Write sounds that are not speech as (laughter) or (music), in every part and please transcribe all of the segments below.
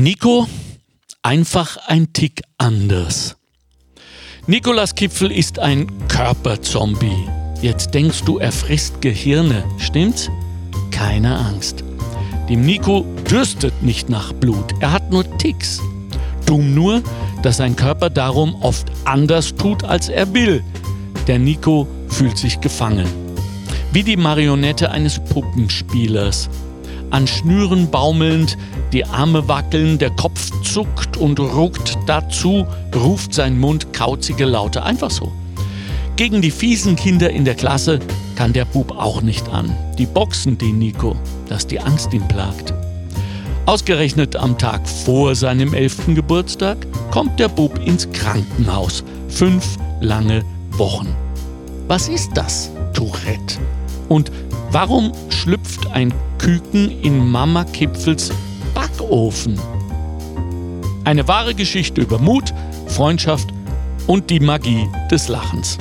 Nico, einfach ein Tick anders. Nikolas Kipfel ist ein Körperzombie. Jetzt denkst du, er frisst Gehirne, stimmt's? Keine Angst. Dem Nico dürstet nicht nach Blut, er hat nur Ticks. Dumm nur, dass sein Körper darum oft anders tut, als er will. Der Nico fühlt sich gefangen. Wie die Marionette eines Puppenspielers. An Schnüren baumelnd, die Arme wackeln, der Kopf zuckt und ruckt. Dazu ruft sein Mund kauzige Laute. Einfach so. Gegen die fiesen Kinder in der Klasse kann der Bub auch nicht an. Die boxen den Nico, dass die Angst ihn plagt. Ausgerechnet am Tag vor seinem elften Geburtstag kommt der Bub ins Krankenhaus. Fünf lange Wochen. Was ist das, Tourette? Und warum schlüpft ein Küken in Mama Kipfels Backofen? Eine wahre Geschichte über Mut, Freundschaft und die Magie des Lachens.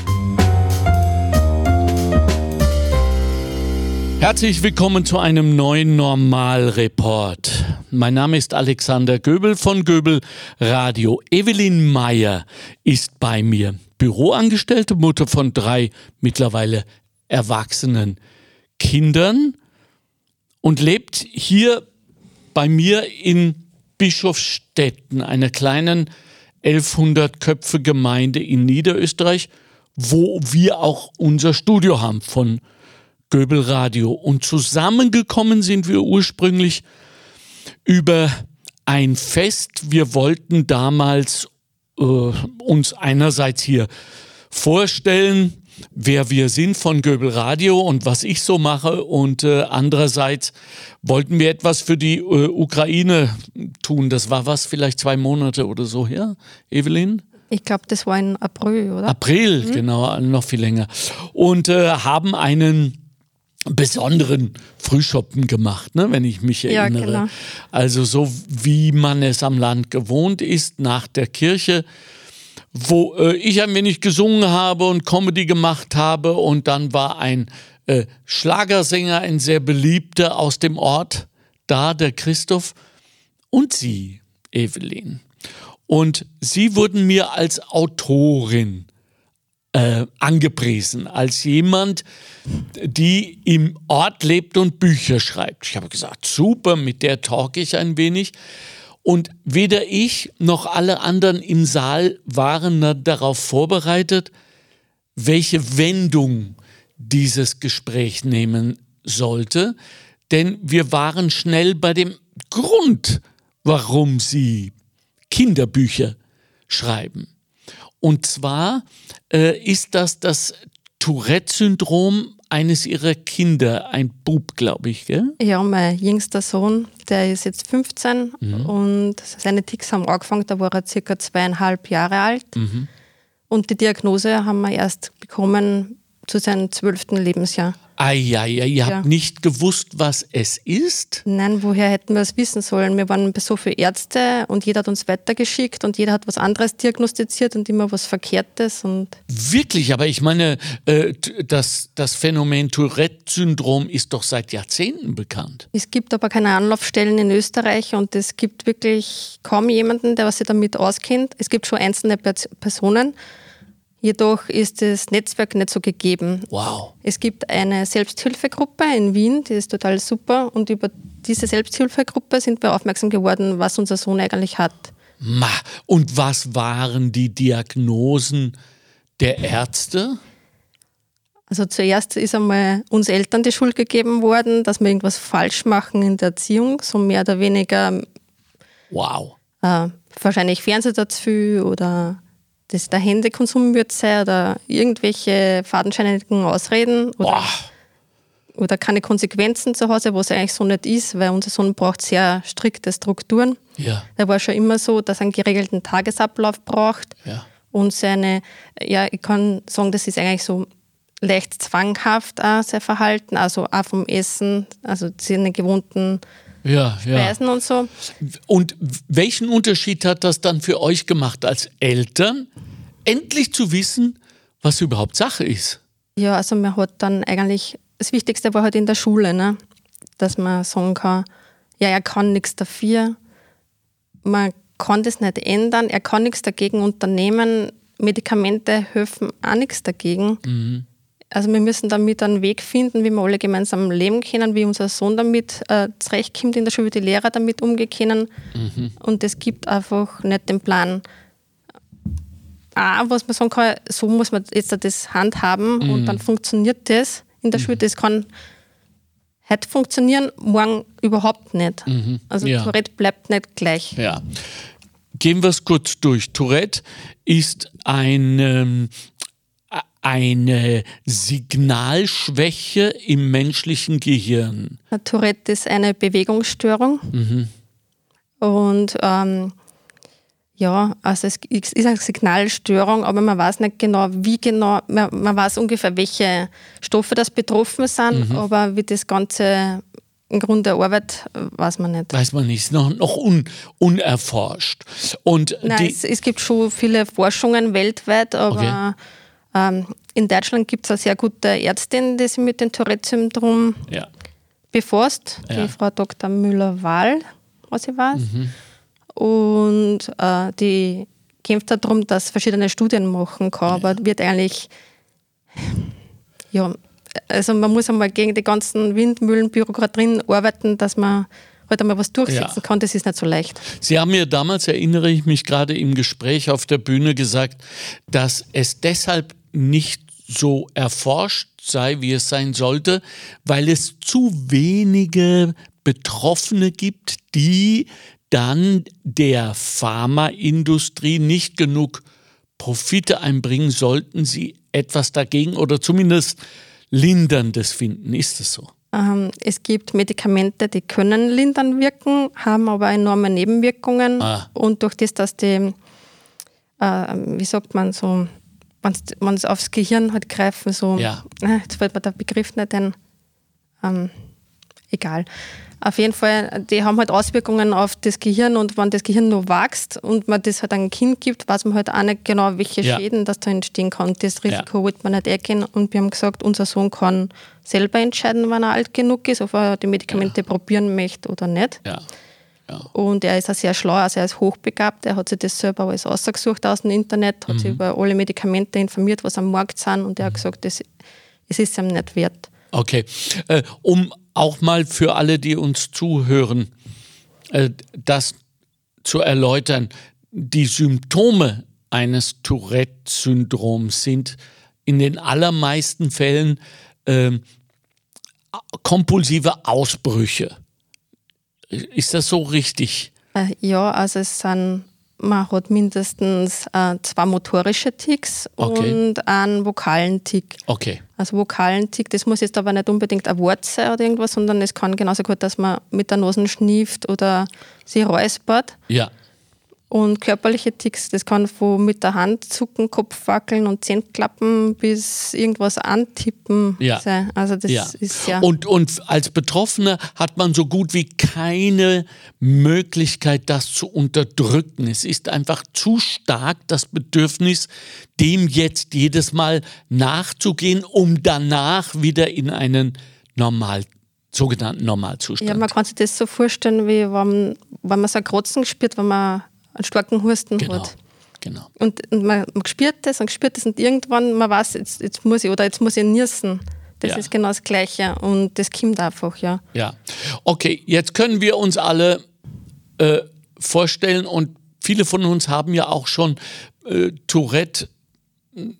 Herzlich willkommen zu einem neuen Normalreport. Mein Name ist Alexander Göbel von Göbel Radio. Evelyn Meyer ist bei mir, Büroangestellte, Mutter von drei mittlerweile erwachsenen Kindern und lebt hier bei mir in Bischofsstetten, einer kleinen 1100 Köpfe Gemeinde in Niederösterreich, wo wir auch unser Studio haben von Göbel Radio. Und zusammengekommen sind wir ursprünglich über ein Fest. Wir wollten damals äh, uns einerseits hier vorstellen, wer wir sind von Göbel Radio und was ich so mache. Und äh, andererseits wollten wir etwas für die äh, Ukraine tun. Das war was, vielleicht zwei Monate oder so her, Evelyn? Ich glaube, das war in April, oder? April, mhm. genau, noch viel länger. Und äh, haben einen besonderen Frühschoppen gemacht, ne, wenn ich mich erinnere. Ja, genau. Also so wie man es am Land gewohnt ist, nach der Kirche, wo äh, ich ein wenig gesungen habe und Comedy gemacht habe und dann war ein äh, Schlagersänger, ein sehr beliebter aus dem Ort da, der Christoph und sie, Evelyn. Und sie wurden mir als Autorin äh, angepriesen als jemand, die im Ort lebt und Bücher schreibt. Ich habe gesagt, super, mit der talke ich ein wenig. Und weder ich noch alle anderen im Saal waren darauf vorbereitet, welche Wendung dieses Gespräch nehmen sollte. Denn wir waren schnell bei dem Grund, warum sie Kinderbücher schreiben. Und zwar äh, ist das das Tourette-Syndrom eines ihrer Kinder, ein Bub, glaube ich, gell? Ja, mein jüngster Sohn, der ist jetzt 15 mhm. und seine Ticks haben angefangen, da war er circa zweieinhalb Jahre alt. Mhm. Und die Diagnose haben wir erst bekommen zu seinem zwölften Lebensjahr. Eieiei, ihr ja. habt nicht gewusst, was es ist? Nein, woher hätten wir es wissen sollen? Wir waren bei so vielen Ärzte und jeder hat uns weitergeschickt und jeder hat was anderes diagnostiziert und immer was Verkehrtes. Und Wirklich, aber ich meine, äh, das, das Phänomen Tourette-Syndrom ist doch seit Jahrzehnten bekannt. Es gibt aber keine Anlaufstellen in Österreich und es gibt wirklich kaum jemanden, der sich damit auskennt. Es gibt schon einzelne Personen, Jedoch ist das Netzwerk nicht so gegeben. Wow. Es gibt eine Selbsthilfegruppe in Wien, die ist total super. Und über diese Selbsthilfegruppe sind wir aufmerksam geworden, was unser Sohn eigentlich hat. Ma, und was waren die Diagnosen der Ärzte? Also zuerst ist einmal uns Eltern die Schuld gegeben worden, dass wir irgendwas falsch machen in der Erziehung, so mehr oder weniger. Wow. Äh, wahrscheinlich Fernseher dazu oder das der Händekonsum wird sein oder irgendwelche fadenscheinigen Ausreden oder, oder keine Konsequenzen zu Hause, was eigentlich so nicht ist, weil unser Sohn braucht sehr strikte Strukturen. Ja. Er war schon immer so, dass er einen geregelten Tagesablauf braucht ja. und seine, ja, ich kann sagen, das ist eigentlich so leicht zwanghaft auch sein Verhalten, also auch vom Essen, also seine gewohnten ja, Speisen ja. und so. Und welchen Unterschied hat das dann für euch gemacht als Eltern, endlich zu wissen, was überhaupt Sache ist? Ja, also man hat dann eigentlich, das Wichtigste war halt in der Schule, ne? dass man sagen kann, ja, er kann nichts dafür. man kann das nicht ändern, er kann nichts dagegen unternehmen, Medikamente helfen auch nichts dagegen. Mhm. Also wir müssen damit einen Weg finden, wie wir alle gemeinsam leben können, wie unser Sohn damit äh, zurechtkommt in der Schule, wie die Lehrer damit umgehen können. Mhm. Und es gibt einfach nicht den Plan. Auch, was man sagen kann, so muss man jetzt das handhaben mhm. und dann funktioniert das in der mhm. Schule. Das kann heute funktionieren, morgen überhaupt nicht. Mhm. Also ja. Tourette bleibt nicht gleich. Ja. Gehen wir es kurz durch. Tourette ist ein, ähm, eine Signalschwäche im menschlichen Gehirn. Tourette ist eine Bewegungsstörung. Mhm. Und ähm, ja, also es ist eine Signalstörung, aber man weiß nicht genau, wie genau, man, man weiß ungefähr, welche Stoffe das betroffen sind, mhm. aber wie das Ganze im Grunde Arbeit, weiß man nicht. Weiß man nicht, ist noch, noch un, unerforscht. Und Nein, es, es, gibt schon viele Forschungen weltweit, aber okay. Ähm, in Deutschland gibt es eine sehr gute Ärztin, die sich mit dem Tourette-Syndrom ja. befasst, die ja. Frau Dr. Müller-Wahl, was ich weiß. Mhm. Und äh, die kämpft darum, dass verschiedene Studien machen kann, ja. aber wird eigentlich, ja, also man muss einmal gegen die ganzen Windmühlenbürokratien arbeiten, dass man halt einmal was durchsetzen ja. kann, das ist nicht so leicht. Sie haben mir damals, erinnere ich mich gerade im Gespräch auf der Bühne gesagt, dass es deshalb nicht so erforscht sei, wie es sein sollte, weil es zu wenige Betroffene gibt, die dann der Pharmaindustrie nicht genug Profite einbringen, sollten sie etwas dagegen oder zumindest Linderndes finden. Ist das so? Ähm, es gibt Medikamente, die können lindern wirken, haben aber enorme Nebenwirkungen. Ah. Und durch das, dass die, äh, wie sagt man so, wenn es aufs Gehirn halt greifen, so, ja. äh, jetzt fällt mir der Begriff nicht ein, ähm, egal. Auf jeden Fall, die haben halt Auswirkungen auf das Gehirn und wenn das Gehirn nur wächst und man das halt einem Kind gibt, weiß man halt auch nicht genau, welche ja. Schäden das da entstehen kann. Das Risiko ja. wird man nicht erkennen und wir haben gesagt, unser Sohn kann selber entscheiden, wann er alt genug ist, ob er die Medikamente ja. probieren möchte oder nicht. Ja. Ja. Und er ist auch sehr schlau, also er ist hochbegabt. Er hat sich das selber alles ausgesucht aus dem Internet, hat mhm. sich über alle Medikamente informiert, was am Markt sind und er hat mhm. gesagt, das, es ist ihm nicht wert. Okay. Äh, um auch mal für alle, die uns zuhören, äh, das zu erläutern, die Symptome eines Tourette-Syndroms sind in den allermeisten Fällen äh, kompulsive Ausbrüche. Ist das so richtig? Äh, ja, also es sind man hat mindestens äh, zwei motorische Ticks okay. und einen vokalen Tick. Okay. Also vokalen Tick, das muss jetzt aber nicht unbedingt ein Wort sein oder irgendwas, sondern es kann genauso gut, dass man mit der Nase schnieft oder sie räuspert. Ja. Und körperliche Ticks, das kann von mit der Hand zucken, Kopf wackeln und Zähne klappen bis irgendwas antippen ja. sein. Also das ja. ist ja. Und, und als Betroffener hat man so gut wie keine Möglichkeit, das zu unterdrücken. Es ist einfach zu stark das Bedürfnis, dem jetzt jedes Mal nachzugehen, um danach wieder in einen normal sogenannten Normalzustand. Ja, man kann sich das so vorstellen, wie wenn, wenn man so ein Krotzen spürt, wenn man einen starken Husten genau. hat. Genau. Und, und man, man, spürt das und spürt das und irgendwann man weiß, jetzt, jetzt muss ich oder jetzt muss ich niesen. Das ja. ist genau das Gleiche und das kommt einfach, ja. Ja. Okay, jetzt können wir uns alle äh, vorstellen und viele von uns haben ja auch schon äh, Tourette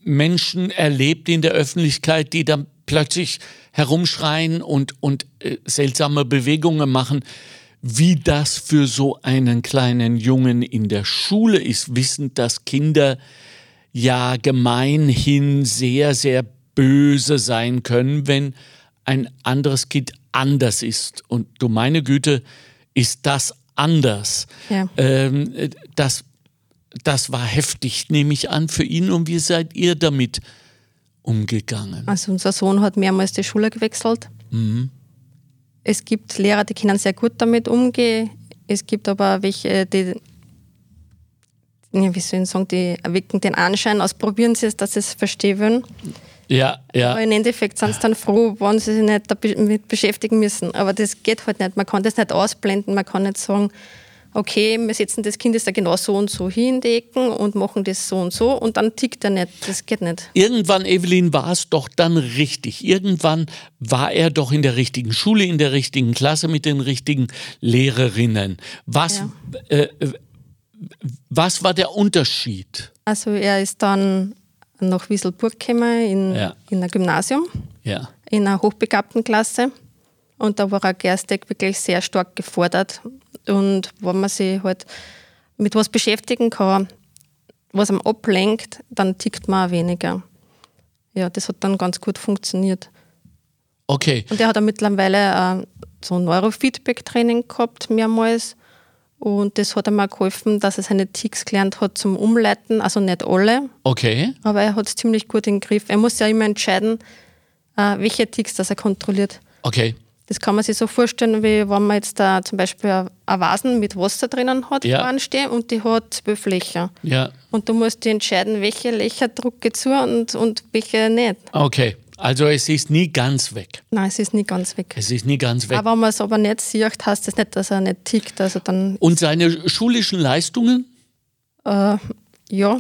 Menschen erlebt in der Öffentlichkeit, die dann plötzlich herumschreien und, und äh, seltsame Bewegungen machen wie das für so einen kleinen Jungen in der Schule ist, wissend, dass Kinder ja gemeinhin sehr, sehr böse sein können, wenn ein anderes Kind anders ist. Und du meine Güte, ist das anders. Ja. Ähm, das, das war heftig, nehme ich an, für ihn. Und wie seid ihr damit umgegangen? Also unser Sohn hat mehrmals die Schule gewechselt. Mhm. Es gibt Lehrer, die können sehr gut damit umgehen. Es gibt aber welche, die, wie soll ich sagen, die erwecken den Anschein aus, probieren sie es, dass sie es verstehen Ja, ja. Aber im Endeffekt sind sie dann froh, wenn sie sich nicht damit beschäftigen müssen. Aber das geht halt nicht. Man kann das nicht ausblenden. Man kann nicht sagen, okay, wir setzen das Kind jetzt da genau so und so hin in die Ecken und machen das so und so und dann tickt er nicht. Das geht nicht. Irgendwann, Evelyn, war es doch dann richtig. Irgendwann war er doch in der richtigen Schule, in der richtigen Klasse mit den richtigen Lehrerinnen. Was, ja. äh, was war der Unterschied? Also er ist dann nach Wieselburg gekommen in, ja. in ein Gymnasium, ja. in einer hochbegabten Klasse. Und da war er geistig wirklich sehr stark gefordert. Und wenn man sich halt mit was beschäftigen kann, was einem ablenkt, dann tickt man auch weniger. Ja, das hat dann ganz gut funktioniert. Okay. Und er hat auch mittlerweile äh, so ein Neurofeedback-Training gehabt, mehrmals. Und das hat ihm auch geholfen, dass er seine Ticks gelernt hat zum Umleiten. Also nicht alle. Okay. Aber er hat es ziemlich gut im Griff. Er muss ja immer entscheiden, äh, welche Ticks das er kontrolliert. Okay. Das kann man sich so vorstellen, wie wenn man jetzt da zum Beispiel eine Vasen mit Wasser drinnen hat, ja. stehen und die hat zwölf Löcher. Ja. Und du musst dir entscheiden, welche Löcher drücke zu und, und welche nicht. Okay. Also es ist nie ganz weg. Nein, es ist nie ganz weg. Es ist nie ganz weg. Aber wenn man es aber nicht sieht, heißt das nicht, dass er nicht tickt. Also dann und seine schulischen Leistungen? Äh, ja.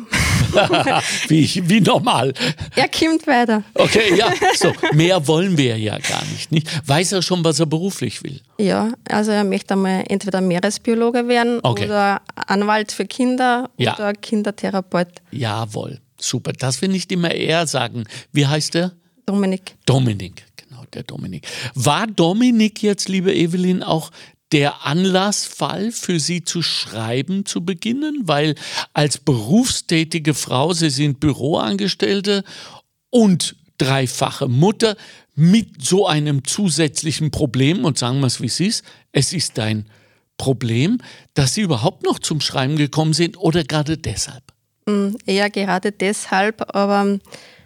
(laughs) wie, wie normal. Er kommt weiter. Okay, ja, so. Mehr wollen wir ja gar nicht, nicht. Weiß er schon, was er beruflich will? Ja, also er möchte einmal entweder Meeresbiologe werden okay. oder Anwalt für Kinder ja. oder Kindertherapeut. Jawohl, super. Das will nicht immer er sagen. Wie heißt er? Dominik. Dominik, genau, der Dominik. War Dominik jetzt, liebe Evelyn, auch der Anlassfall für Sie zu schreiben zu beginnen? Weil als berufstätige Frau, Sie sind Büroangestellte und dreifache Mutter mit so einem zusätzlichen Problem, und sagen wir es wie es ist, es ist ein Problem, dass Sie überhaupt noch zum Schreiben gekommen sind oder gerade deshalb? Hm, eher gerade deshalb, aber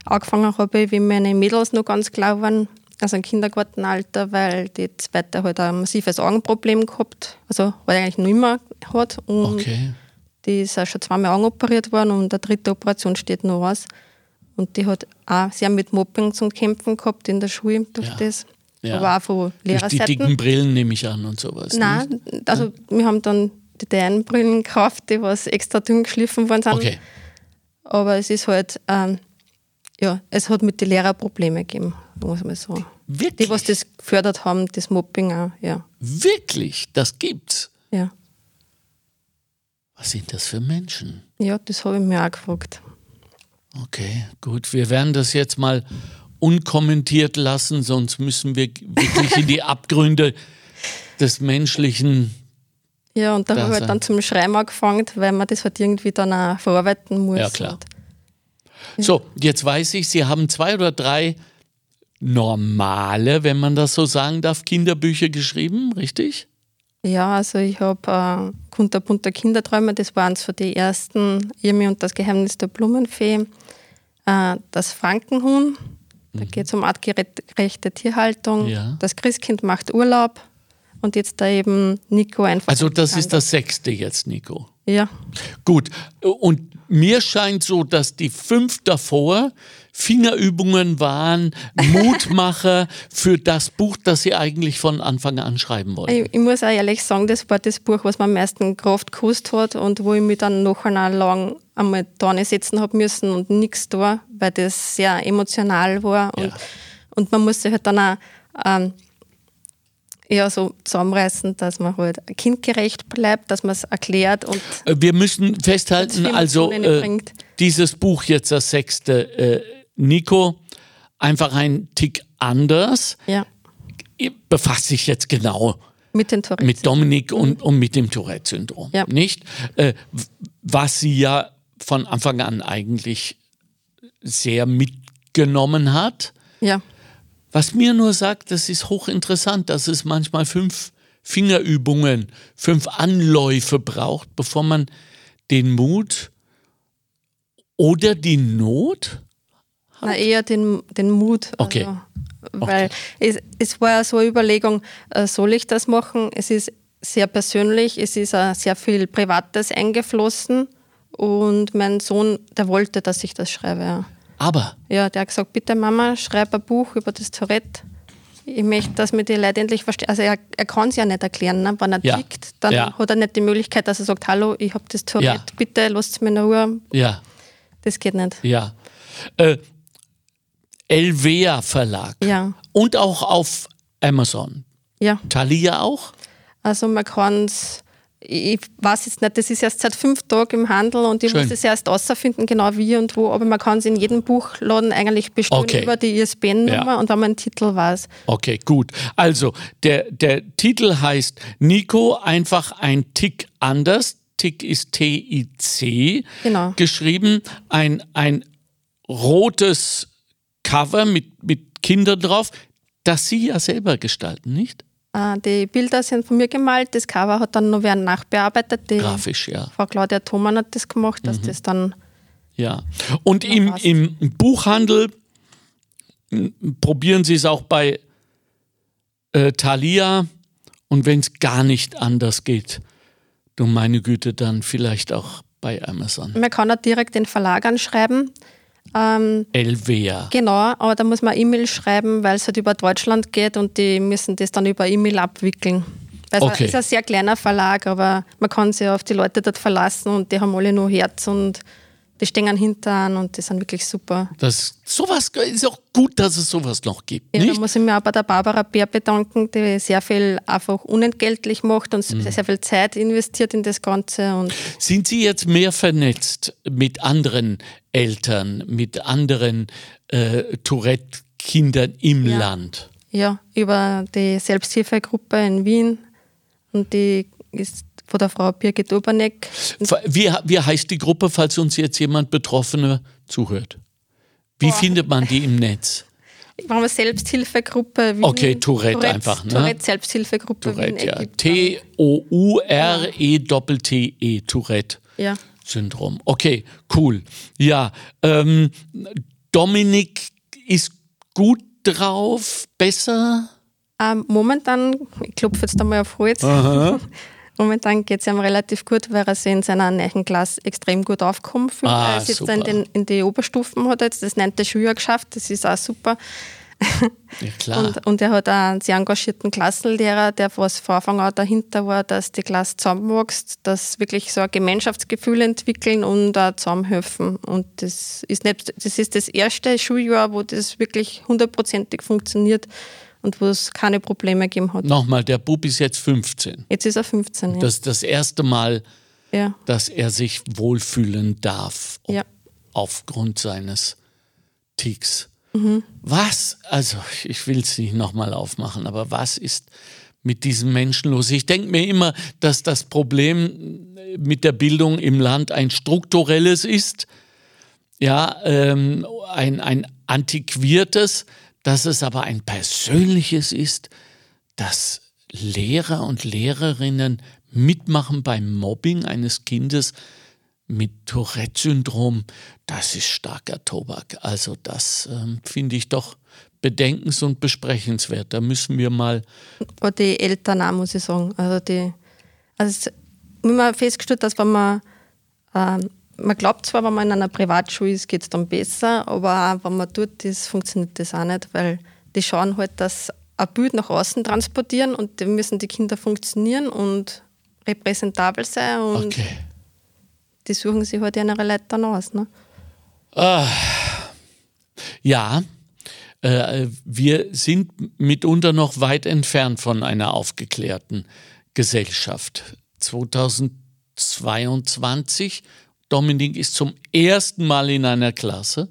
angefangen habe ich, wie meine Mädels noch ganz klar waren, also im Kindergartenalter, weil die zweite halt ein massives Augenproblem gehabt, also weil eigentlich noch immer hat. Und okay. die ist auch schon zweimal Augen operiert worden und der dritte Operation steht noch aus. Und die hat auch sehr mit Mobbing zu kämpfen gehabt in der Schule durch ja. das. Ja. Aber auch von Lehrerseiten. Die dicken Brillen nehme ich an und sowas. Nein, nicht? also ja. wir haben dann die deinen Brillen gekauft, die was extra dünn geschliffen worden sind. Okay. Aber es ist halt, ähm, ja, es hat mit den Lehrern Probleme gegeben, muss man so. Wirklich? Die, was das gefördert haben, das Mobbing auch, ja. Wirklich? Das gibt's? Ja. Was sind das für Menschen? Ja, das habe ich mir auch gefragt. Okay, gut. Wir werden das jetzt mal unkommentiert lassen, sonst müssen wir wirklich in die (laughs) Abgründe des menschlichen. Ja, und da habe ich halt dann zum Schreiben angefangen, weil man das halt irgendwie dann auch verarbeiten muss. Ja, klar. So, jetzt weiß ich, Sie haben zwei oder drei normale, wenn man das so sagen darf, Kinderbücher geschrieben, richtig? Ja, also ich habe äh, Kunterbunter Kinderträume, das waren so die ersten, Irmi und das Geheimnis der Blumenfee, äh, das Frankenhuhn, mhm. da geht es um artgerechte Tierhaltung, ja. das Christkind macht Urlaub und jetzt da eben Nico einfach. Also das ist das sechste jetzt, Nico. Ja. Gut, und mir scheint so, dass die fünf davor Fingerübungen waren, (laughs) Mutmacher für das Buch, das Sie eigentlich von Anfang an schreiben wollten? Ich, ich muss auch ehrlich sagen, das war das Buch, was mir am meisten Kraft gekostet hat und wo ich mich dann noch lang einmal da setzen habe müssen und nichts da, weil das sehr emotional war. Und, ja. und man muss sich halt dann auch ähm, eher so zusammenreißen, dass man halt kindgerecht bleibt, dass man es erklärt. Und äh, Wir müssen festhalten, also äh, dieses Buch jetzt das sechste. Äh, Nico einfach ein Tick anders. Ja. Befasst sich jetzt genau mit, den mit Dominik mhm. und, und mit dem Tourette-Syndrom. Ja. Nicht? Äh, was sie ja von Anfang an eigentlich sehr mitgenommen hat. Ja. Was mir nur sagt, das ist hochinteressant, dass es manchmal fünf Fingerübungen, fünf Anläufe braucht, bevor man den Mut oder die Not na, eher den, den Mut. Okay. Also, weil okay. es, es war ja so eine Überlegung, äh, soll ich das machen? Es ist sehr persönlich, es ist auch sehr viel Privates eingeflossen und mein Sohn, der wollte, dass ich das schreibe. Aber? Ja, der hat gesagt, bitte Mama, schreib ein Buch über das Tourette. ich möchte, dass mir die Leute endlich verstehen. Also er, er kann es ja nicht erklären, ne? wenn er ja. tickt, dann ja. hat er nicht die Möglichkeit, dass er sagt, hallo, ich habe das Tourette, ja. bitte lasst mir in Ruhe. Ja. Das geht nicht. Ja. Äh, Elvea Verlag. Ja. Und auch auf Amazon. Ja. Thalia auch? Also man kann es ich weiß jetzt nicht, das ist erst seit fünf Tagen im Handel und ich Schön. muss es erst außerfinden, genau wie und wo, aber man kann es in jedem Buchladen eigentlich bestellen okay. über die ISBN-Nummer ja. und wenn man einen Titel weiß. Okay, gut. Also, der, der Titel heißt Nico, einfach ein Tick anders. Tick ist T-I-C genau. geschrieben. Ein, ein rotes Cover mit, mit Kindern drauf, das Sie ja selber gestalten, nicht? Äh, die Bilder sind von mir gemalt, das Cover hat dann noch wer nachbearbeitet. Die Grafisch, ja. Frau Claudia Thomann hat das gemacht, dass mhm. das dann. Ja. Und im, im Buchhandel probieren Sie es auch bei äh, Thalia und wenn es gar nicht anders geht, du meine Güte, dann vielleicht auch bei Amazon. Man kann auch direkt den Verlag anschreiben. Ähm, Elvea. Genau, aber da muss man E-Mail schreiben, weil es halt über Deutschland geht und die müssen das dann über E-Mail abwickeln. Also okay. Es ist ein sehr kleiner Verlag, aber man kann sich auf die Leute dort verlassen und die haben alle nur Herz und die stehen hinter und die sind wirklich super. Das, sowas ist auch gut, dass es sowas noch gibt. Ja, nicht? da muss ich mir auch bei der Barbara Bär bedanken, die sehr viel einfach unentgeltlich macht und mhm. sehr viel Zeit investiert in das Ganze. Und Sind Sie jetzt mehr vernetzt mit anderen Eltern, mit anderen äh, Tourette-Kindern im ja. Land? Ja, über die Selbsthilfegruppe in Wien und die ist von der Frau Birgit Oberneck. Wie, wie heißt die Gruppe, falls uns jetzt jemand Betroffener zuhört? Wie Boah. findet man die im Netz? Wir haben eine Selbsthilfegruppe. Wien, okay, Tourette, Tourette einfach. Ne? Tourette Selbsthilfegruppe. Tourette, ja. T-O-U-R-E-T-T-E, Tourette. Ja. Syndrom. Okay, cool. Ja, ähm, Dominik ist gut drauf, besser? Ähm, momentan, ich klopfe jetzt einmal auf Holz. (laughs) Momentan geht es ihm relativ gut, weil er sich in seiner neuen Klasse extrem gut aufkommen fühlt. Ah, er ist jetzt in, den, in die Oberstufen, hat jetzt das neunte Schuljahr geschafft, das ist auch super. Ja, klar. Und, und, er hat auch einen sehr engagierten Klassenlehrer, der was von Anfang an dahinter war, dass die Klasse zusammenwächst, dass wirklich so ein Gemeinschaftsgefühl entwickeln und auch zusammenhelfen. Und das ist, nicht, das ist das erste Schuljahr, wo das wirklich hundertprozentig funktioniert und wo es keine Probleme gegeben hat. Nochmal, der Bub ist jetzt 15. Jetzt ist er 15, ja. Das ist das erste Mal, ja. dass er sich wohlfühlen darf, ja. aufgrund seines Ticks. Mhm. Was, also ich will es nicht nochmal aufmachen, aber was ist mit diesen Menschen los? Ich denke mir immer, dass das Problem mit der Bildung im Land ein strukturelles ist, ja, ähm, ein, ein antiquiertes, dass es aber ein persönliches ist, dass Lehrer und Lehrerinnen mitmachen beim Mobbing eines Kindes mit Tourette-Syndrom, das ist starker Tobak. Also das ähm, finde ich doch bedenkens- und besprechenswert. Da müssen wir mal. Die Eltern auch, muss ich sagen. Also die, also wir haben festgestellt, dass wenn man ähm, man glaubt zwar, wenn man in einer Privatschule ist, geht es dann besser, aber auch wenn man tut, das funktioniert das auch nicht, weil die schauen halt, dass ein Bild nach außen transportieren und da müssen die Kinder funktionieren und repräsentabel sein und okay. die suchen sich halt ihre Leute dann aus. Ne? Ah, ja, äh, wir sind mitunter noch weit entfernt von einer aufgeklärten Gesellschaft. 2022 Dominik ist zum ersten Mal in einer Klasse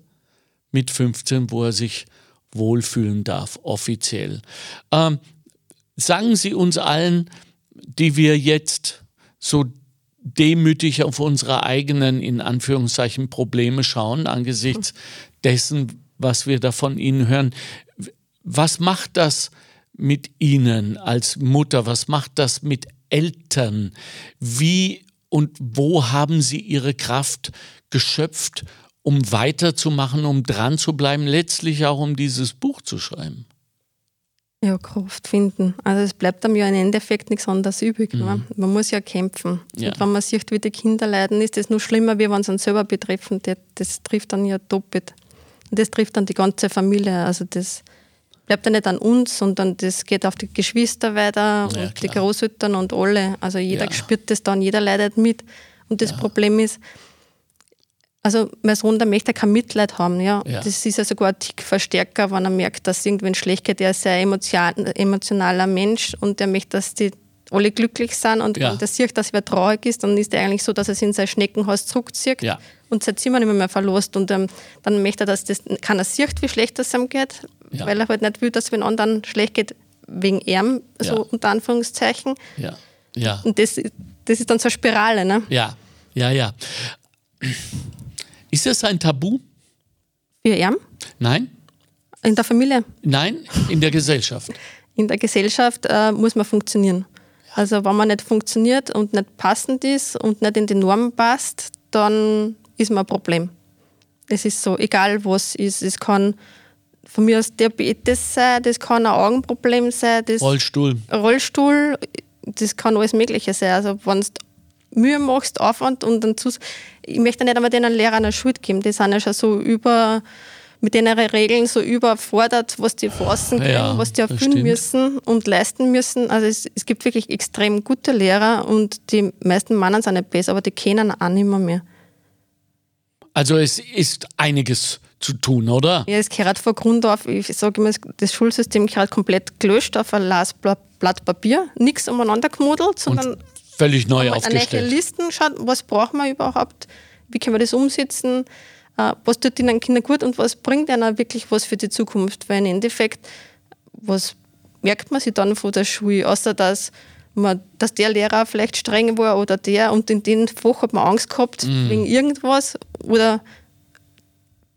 mit 15, wo er sich wohlfühlen darf, offiziell. Ähm, sagen Sie uns allen, die wir jetzt so demütig auf unsere eigenen, in Anführungszeichen, Probleme schauen, angesichts dessen, was wir da von Ihnen hören. Was macht das mit Ihnen als Mutter? Was macht das mit Eltern? Wie und wo haben Sie Ihre Kraft geschöpft, um weiterzumachen, um dran zu bleiben, letztlich auch um dieses Buch zu schreiben? Ja, Kraft finden. Also es bleibt einem ja im Endeffekt nichts anderes übrig. Ne? Mhm. Ne? Man muss ja kämpfen. Ja. Und wenn man sieht, wie die Kinder leiden, ist das nur schlimmer, wie wenn es uns selber betreffen. Das, das trifft dann ja doppelt. Und das trifft dann die ganze Familie. Also das bleibt ja nicht an uns, sondern das geht auf die Geschwister weiter ja, und die Großeltern und alle. Also jeder ja. spürt das dann, jeder leidet mit. Und das ja. Problem ist, also mein Sohn, der möchte kein Mitleid haben. Ja. Das ist ja sogar ein Tick Verstärker, wenn er merkt, dass irgendwann schlecht geht. Er ist ein sehr emotionaler Mensch und er möchte, dass die alle glücklich sind und ja. wenn der sieht, dass wer traurig ist, dann ist er eigentlich so, dass er sich in sein Schneckenhaus zurückzieht ja. und sein Zimmer nicht mehr, mehr verlässt und ähm, dann möchte er, dass das keiner sieht, wie schlecht es ihm geht, ja. weil er halt nicht will, dass es wenn anderen schlecht geht, wegen ihm, so unter Anführungszeichen. Ja. Ja. Und das, das ist dann so eine Spirale, ne? Ja, ja, ja. Ist das ein Tabu? Für ihn? Nein. In der Familie? Nein, in der Gesellschaft. In der Gesellschaft äh, muss man funktionieren. Also wenn man nicht funktioniert und nicht passend ist und nicht in die Normen passt, dann ist man ein Problem. Es ist so, egal was ist. Es kann von mir aus Diabetes sein, das kann ein Augenproblem sein, das Rollstuhl. Rollstuhl, das kann alles Mögliche sein. Also wenn du Mühe machst, Aufwand und dann zu, ich möchte nicht einmal den Lehrern eine Schuld geben, die sind ja schon so über mit den Regeln so überfordert, was die von außen kriegen, ja, was die erfüllen müssen und leisten müssen. Also es, es, gibt wirklich extrem gute Lehrer und die meisten Männer sind nicht besser, aber die kennen auch nicht mehr. Also es ist einiges zu tun, oder? Ja, es gehört von Grund auf, ich sage immer, das Schulsystem gehört komplett gelöscht auf ein Blatt Papier, nichts umeinander gemodelt, sondern und völlig neu aufgestellt. Eine Listen schaut, was brauchen wir überhaupt, wie können wir das umsetzen, was tut ihnen Kindern gut und was bringt ihnen wirklich was für die Zukunft. Weil im Endeffekt, was merkt man sich dann von der Schule, außer dass man, dass der Lehrer vielleicht streng war oder der und in dem Fach hat man Angst gehabt mm. wegen irgendwas oder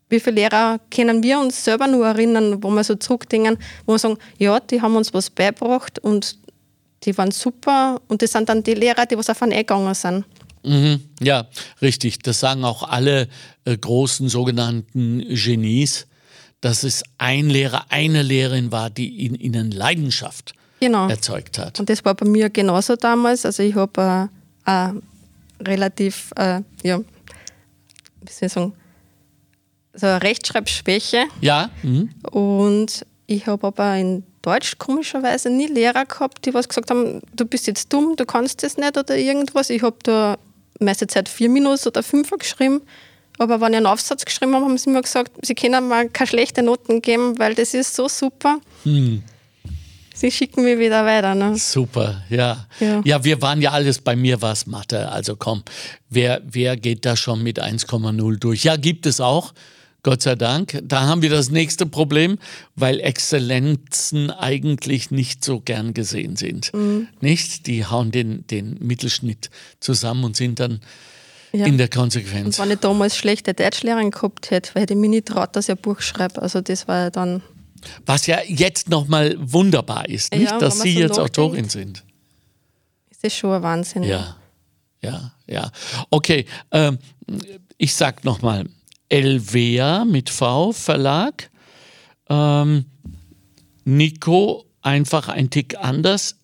wie viele Lehrer können wir uns selber nur erinnern, wo wir so zurückdenken, wo wir sagen, ja, die haben uns was beigebracht und die waren super und das sind dann die Lehrer, die was auf einen eingegangen sind. Mhm, ja, richtig. Das sagen auch alle äh, großen sogenannten Genies, dass es ein Lehrer, eine Lehrerin war, die in ihnen Leidenschaft genau. erzeugt hat. Und das war bei mir genauso damals. Also ich habe äh, äh, relativ, äh, ja, wie soll ich sagen, so eine Rechtschreibschwäche. Ja. Mhm. Und ich habe aber in Deutsch komischerweise nie Lehrer gehabt, die was gesagt haben, du bist jetzt dumm, du kannst das nicht oder irgendwas. Ich habe da meiste Zeit vier Minus oder fünfer geschrieben. Aber wenn ich einen Aufsatz geschrieben habe, haben sie mir gesagt, sie können mir keine schlechten Noten geben, weil das ist so super. Hm. Sie schicken mich wieder weiter. Ne? Super, ja. ja. ja. wir waren ja alles, bei mir war es Mathe. Also komm, wer, wer geht da schon mit 1,0 durch? Ja, gibt es auch. Gott sei Dank. Da haben wir das nächste Problem, weil Exzellenzen eigentlich nicht so gern gesehen sind. Mhm. Nicht? Die hauen den, den Mittelschnitt zusammen und sind dann ja. in der Konsequenz. Und wenn ich damals schlechte Deutschlehrerin gehabt hätte, hätte ich mir nicht traut, dass ich ein Buch schreibe. Also das war ja dann. Was ja jetzt nochmal wunderbar ist, nicht, ja, dass Sie so jetzt Autorin sind. Ist das schon ein Wahnsinn. Ja, ja, ja. Okay, ähm, ich sag nochmal, Elvea mit V Verlag. Ähm, Nico einfach ein Tick anders.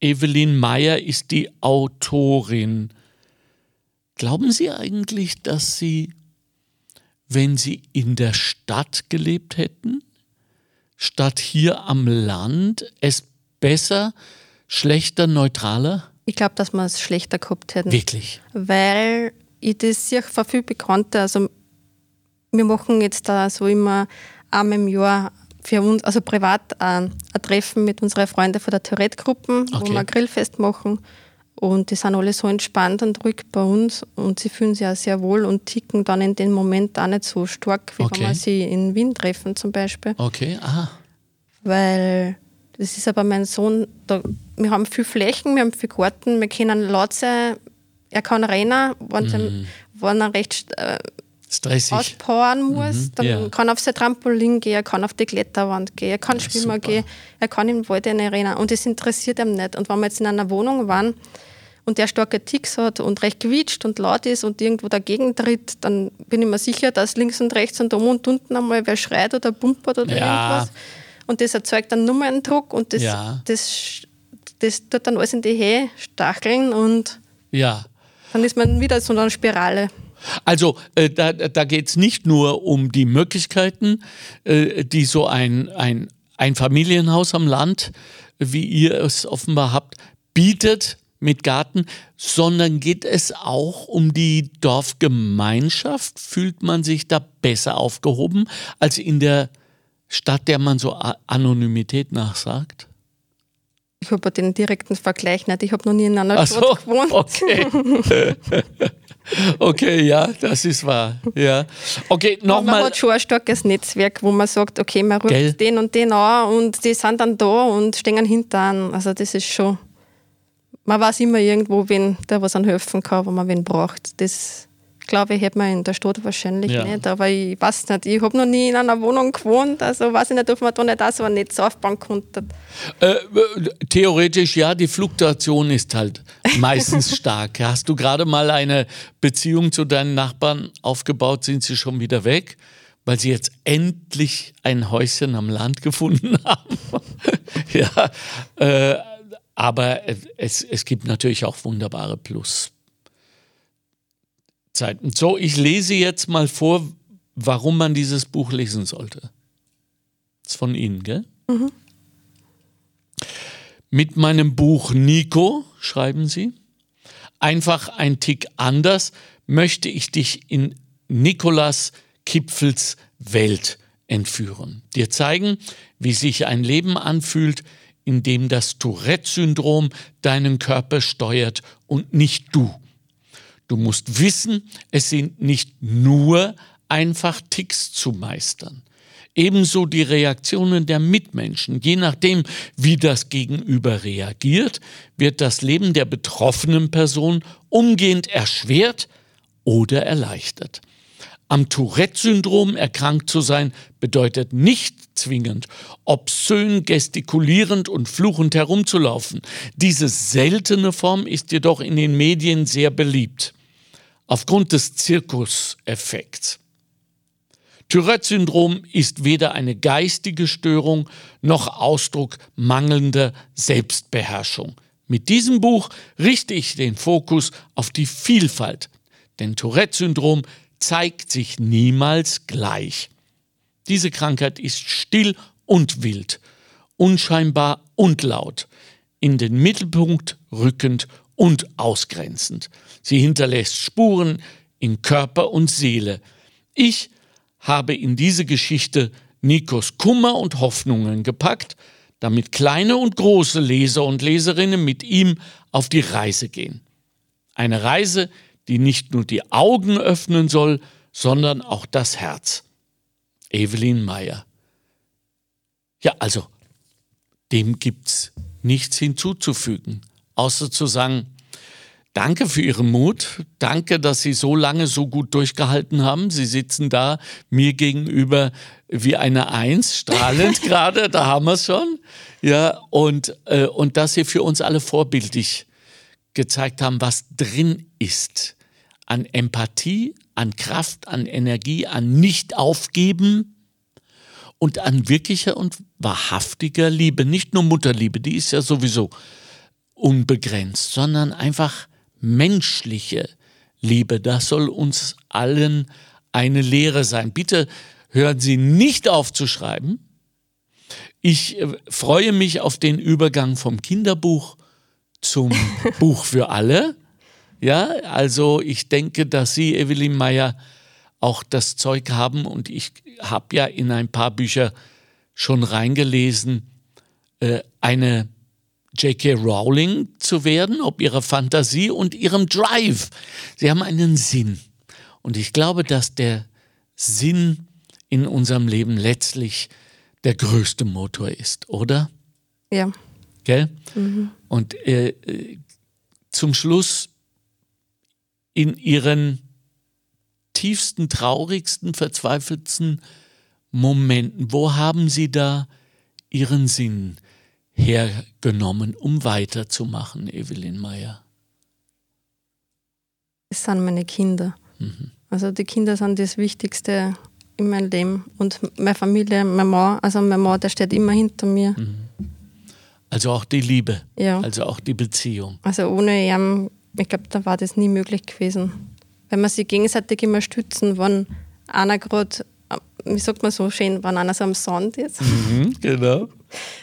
Evelyn Meyer ist die Autorin. Glauben Sie eigentlich, dass Sie, wenn Sie in der Stadt gelebt hätten, statt hier am Land, es besser, schlechter, neutraler? Ich glaube, dass wir es schlechter gehabt hätten. Wirklich? Weil ich das sehe von viel bekannter. Also wir machen jetzt da so immer einmal im Jahr für uns, also privat, ein, ein Treffen mit unseren Freunden von der Tourette-Gruppen, okay. wo wir ein Grillfest machen. Und die sind alle so entspannt und ruhig bei uns und sie fühlen sich auch sehr wohl und ticken dann in dem Moment auch nicht so stark, wie okay. wenn wir sie in Wien treffen zum Beispiel. Okay, aha. Weil das ist aber mein Sohn, da, wir haben viel Flächen, wir haben viel Garten, wir können laut sein, er kann rennen, wenn, mm. wenn er recht äh, Stressig. auspowern muss, mhm, dann ja. kann er auf sein Trampolin gehen, er kann auf die Kletterwand gehen, er kann ja, schwimmen super. gehen, er kann im Wald rennen und das interessiert ihm nicht. Und wenn wir jetzt in einer Wohnung waren und der starke Ticks hat und recht quietscht und laut ist und irgendwo dagegen tritt, dann bin ich mir sicher, dass links und rechts und oben und unten einmal wer schreit oder pumpert oder ja. irgendwas. Und das erzeugt dann nur einen Druck und das, das, das tut dann alles in die Höhe stacheln und ja. Dann ist man wieder so eine Spirale. Also äh, da, da geht es nicht nur um die Möglichkeiten, äh, die so ein, ein, ein Familienhaus am Land, wie ihr es offenbar habt, bietet mit Garten, sondern geht es auch um die Dorfgemeinschaft? Fühlt man sich da besser aufgehoben als in der Stadt, der man so Anonymität nachsagt? Ich habe den direkten Vergleich nicht. Ich habe noch nie in einer Ach Stadt so, gewohnt. Okay. (laughs) okay, ja, das ist wahr. Ja. Okay, nochmal. Man hat schon ein starkes Netzwerk, wo man sagt, okay, man ruft Gell? den und den an und die sind dann da und stehen hinter Also das ist schon man weiß immer irgendwo, wen der was an helfen kann, wo man wen braucht. Das glaube ich, hätte man in der Stadt wahrscheinlich ja. nicht. Aber ich weiß nicht, ich habe noch nie in einer Wohnung gewohnt, also weiß ich nicht, ob man da nicht auch so ein Netz aufbauen konnte. Äh, theoretisch ja, die Fluktuation ist halt (laughs) meistens stark. Hast du gerade mal eine Beziehung zu deinen Nachbarn aufgebaut, sind sie schon wieder weg? weil sie jetzt endlich ein Häuschen am Land (laughs) gefunden haben. (laughs) ja, äh, aber es, es gibt natürlich auch wunderbare Pluszeiten. So, ich lese jetzt mal vor, warum man dieses Buch lesen sollte. Das ist von Ihnen, gell? Mhm. Mit meinem Buch Nico, schreiben Sie, einfach ein Tick anders, möchte ich dich in Nikolas Kipfels Welt entführen. Dir zeigen, wie sich ein Leben anfühlt, in dem das Tourette-Syndrom deinen Körper steuert und nicht du. Du musst wissen, es sind nicht nur einfach Ticks zu meistern. Ebenso die Reaktionen der Mitmenschen. Je nachdem, wie das Gegenüber reagiert, wird das Leben der betroffenen Person umgehend erschwert oder erleichtert. Am Tourette-Syndrom erkrankt zu sein bedeutet nicht zwingend, obszön gestikulierend und fluchend herumzulaufen. Diese seltene Form ist jedoch in den Medien sehr beliebt. Aufgrund des Zirkuseffekts. Tourette-Syndrom ist weder eine geistige Störung noch Ausdruck mangelnder Selbstbeherrschung. Mit diesem Buch richte ich den Fokus auf die Vielfalt, denn Tourette-Syndrom zeigt sich niemals gleich. Diese Krankheit ist still und wild, unscheinbar und laut, in den Mittelpunkt rückend und ausgrenzend. Sie hinterlässt Spuren in Körper und Seele. Ich habe in diese Geschichte Nikos Kummer und Hoffnungen gepackt, damit kleine und große Leser und Leserinnen mit ihm auf die Reise gehen. Eine Reise, die nicht nur die Augen öffnen soll, sondern auch das Herz. Evelyn Meyer. Ja, also, dem gibt's nichts hinzuzufügen, außer zu sagen, Danke für Ihren Mut. Danke, dass Sie so lange so gut durchgehalten haben. Sie sitzen da mir gegenüber wie eine Eins, strahlend (laughs) gerade, da haben wir es schon. Ja, und, äh, und dass Sie für uns alle vorbildlich gezeigt haben, was drin ist an Empathie, an Kraft, an Energie, an Nicht-Aufgeben und an wirklicher und wahrhaftiger Liebe. Nicht nur Mutterliebe, die ist ja sowieso unbegrenzt, sondern einfach menschliche Liebe. Das soll uns allen eine Lehre sein. Bitte hören Sie nicht auf zu schreiben. Ich äh, freue mich auf den Übergang vom Kinderbuch zum (laughs) Buch für alle. Ja, also ich denke, dass Sie, Evelyn Meyer, auch das Zeug haben und ich habe ja in ein paar Bücher schon reingelesen, äh, eine J.K. Rowling zu werden, ob ihrer Fantasie und ihrem Drive. Sie haben einen Sinn. Und ich glaube, dass der Sinn in unserem Leben letztlich der größte Motor ist, oder? Ja. Gell? Mhm. Und äh, äh zum Schluss in ihren tiefsten, traurigsten, verzweifelsten Momenten, wo haben Sie da Ihren Sinn hergenommen, um weiterzumachen, Evelyn Meyer? Es sind meine Kinder. Mhm. Also die Kinder sind das Wichtigste in meinem Leben. Und meine Familie, mein Mann, also mein Mann, der steht immer hinter mir. Mhm. Also auch die Liebe. Ja. Also auch die Beziehung. Also ohne ihn ich glaube, da war das nie möglich gewesen. wenn wir sich gegenseitig immer stützen, wenn einer gerade, wie sagt man so schön, wenn einer so am Sand ist. Mhm, genau.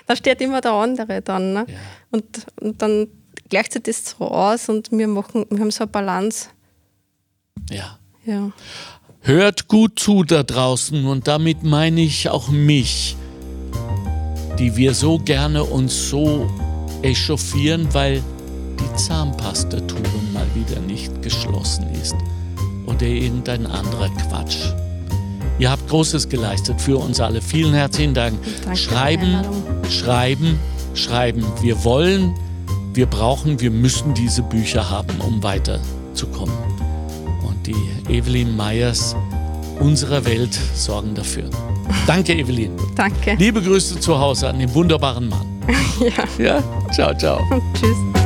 Da steht immer der andere dann. Ne? Ja. Und, und dann gleicht sich das so aus und wir machen, wir haben so eine Balance. Ja. Ja. Hört gut zu da draußen und damit meine ich auch mich, die wir so gerne uns so echauffieren, weil die Zahnpastatube mal wieder nicht geschlossen ist oder irgendein anderer Quatsch. Ihr habt Großes geleistet für uns alle. Vielen herzlichen Dank. Danke schreiben, schreiben, schreiben. Wir wollen, wir brauchen, wir müssen diese Bücher haben, um weiterzukommen. Und die Evelyn Meyers unserer Welt sorgen dafür. Danke, Evelyn. Danke. Liebe Grüße zu Hause an den wunderbaren Mann. (laughs) ja. Ja, ciao, ciao. Tschüss.